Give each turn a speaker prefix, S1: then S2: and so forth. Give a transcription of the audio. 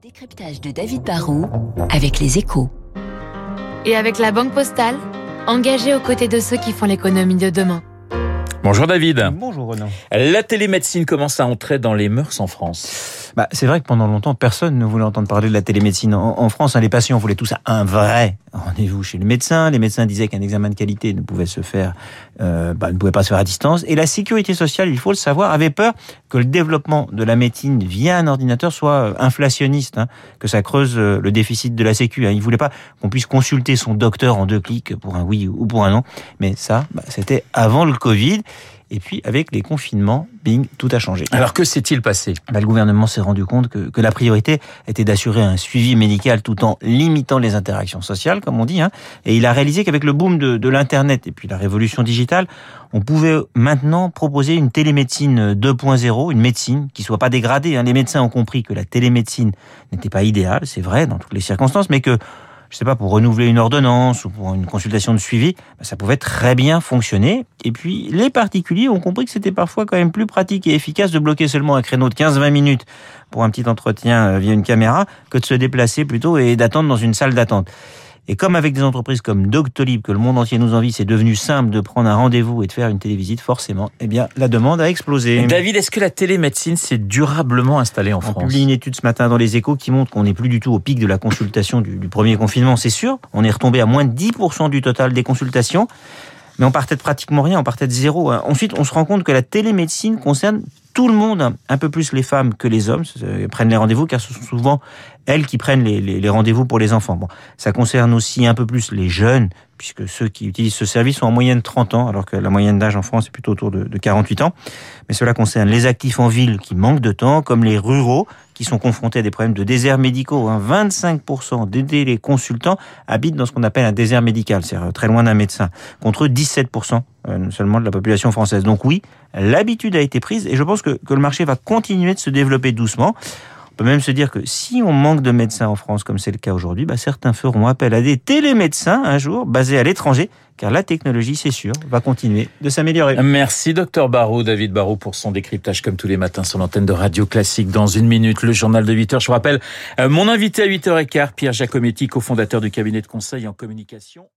S1: Décryptage de David Barrault avec les échos.
S2: Et avec la Banque Postale, engagée aux côtés de ceux qui font l'économie de demain.
S3: Bonjour David.
S4: Bonjour Renan.
S3: La télémédecine commence à entrer dans les mœurs en France.
S4: Bah, c'est vrai que pendant longtemps, personne ne voulait entendre parler de la télémédecine en, en France. Hein. Les patients voulaient tous un vrai rendez-vous chez le médecin. Les médecins disaient qu'un examen de qualité ne pouvait se faire, euh, bah, ne pouvait pas se faire à distance. Et la sécurité sociale, il faut le savoir, avait peur que le développement de la médecine via un ordinateur soit inflationniste, hein, que ça creuse euh, le déficit de la Sécu. Hein. Il voulait pas qu'on puisse consulter son docteur en deux clics pour un oui ou pour un non. Mais ça, bah, c'était avant le Covid. Et puis, avec les confinements, bing, tout a changé.
S3: Alors, que s'est-il passé?
S4: Bah, Le gouvernement s'est rendu compte que, que, la priorité était d'assurer un suivi médical tout en limitant les interactions sociales, comme on dit. Hein. Et il a réalisé qu'avec le boom de, de l'Internet et puis la révolution digitale, on pouvait maintenant proposer une télémédecine 2.0, une médecine qui soit pas dégradée. Hein. Les médecins ont compris que la télémédecine n'était pas idéale, c'est vrai, dans toutes les circonstances, mais que je sais pas, pour renouveler une ordonnance ou pour une consultation de suivi, bah, ça pouvait très bien fonctionner. Et puis, les particuliers ont compris que c'était parfois quand même plus pratique et efficace de bloquer seulement un créneau de 15-20 minutes pour un petit entretien euh, via une caméra que de se déplacer plutôt et d'attendre dans une salle d'attente. Et comme avec des entreprises comme Doctolib, que le monde entier nous envie, c'est devenu simple de prendre un rendez-vous et de faire une télévisite, forcément, eh bien, la demande a explosé.
S3: David, est-ce que la télémédecine s'est durablement installée en France
S4: On publie une étude ce matin dans les échos qui montre qu'on n'est plus du tout au pic de la consultation du, du premier confinement, c'est sûr. On est retombé à moins de 10% du total des consultations. Mais on partait de pratiquement rien, on partait de zéro. Ensuite, on se rend compte que la télémédecine concerne tout le monde, un peu plus les femmes que les hommes, prennent les rendez-vous, car ce sont souvent elles qui prennent les, rendez-vous pour les enfants. Bon, ça concerne aussi un peu plus les jeunes, puisque ceux qui utilisent ce service sont en moyenne 30 ans, alors que la moyenne d'âge en France est plutôt autour de, de 48 ans. Mais cela concerne les actifs en ville qui manquent de temps, comme les ruraux qui sont confrontés à des problèmes de déserts médicaux. Hein. 25% des les consultants habitent dans ce qu'on appelle un désert médical, c'est-à-dire très loin d'un médecin, contre 17% euh, seulement de la population française. Donc oui, l'habitude a été prise et je pense que, que le marché va continuer de se développer doucement. On peut même se dire que si on manque de médecins en France, comme c'est le cas aujourd'hui, bah certains feront appel à des télémédecins un jour, basés à l'étranger, car la technologie, c'est sûr, va continuer de s'améliorer.
S3: Merci, docteur Barraud, David Barraud, pour son décryptage comme tous les matins sur l'antenne de Radio Classique. Dans une minute, le journal de 8 heures. Je vous rappelle, mon invité à 8h15, Pierre Giacometti, cofondateur du cabinet de conseil en communication.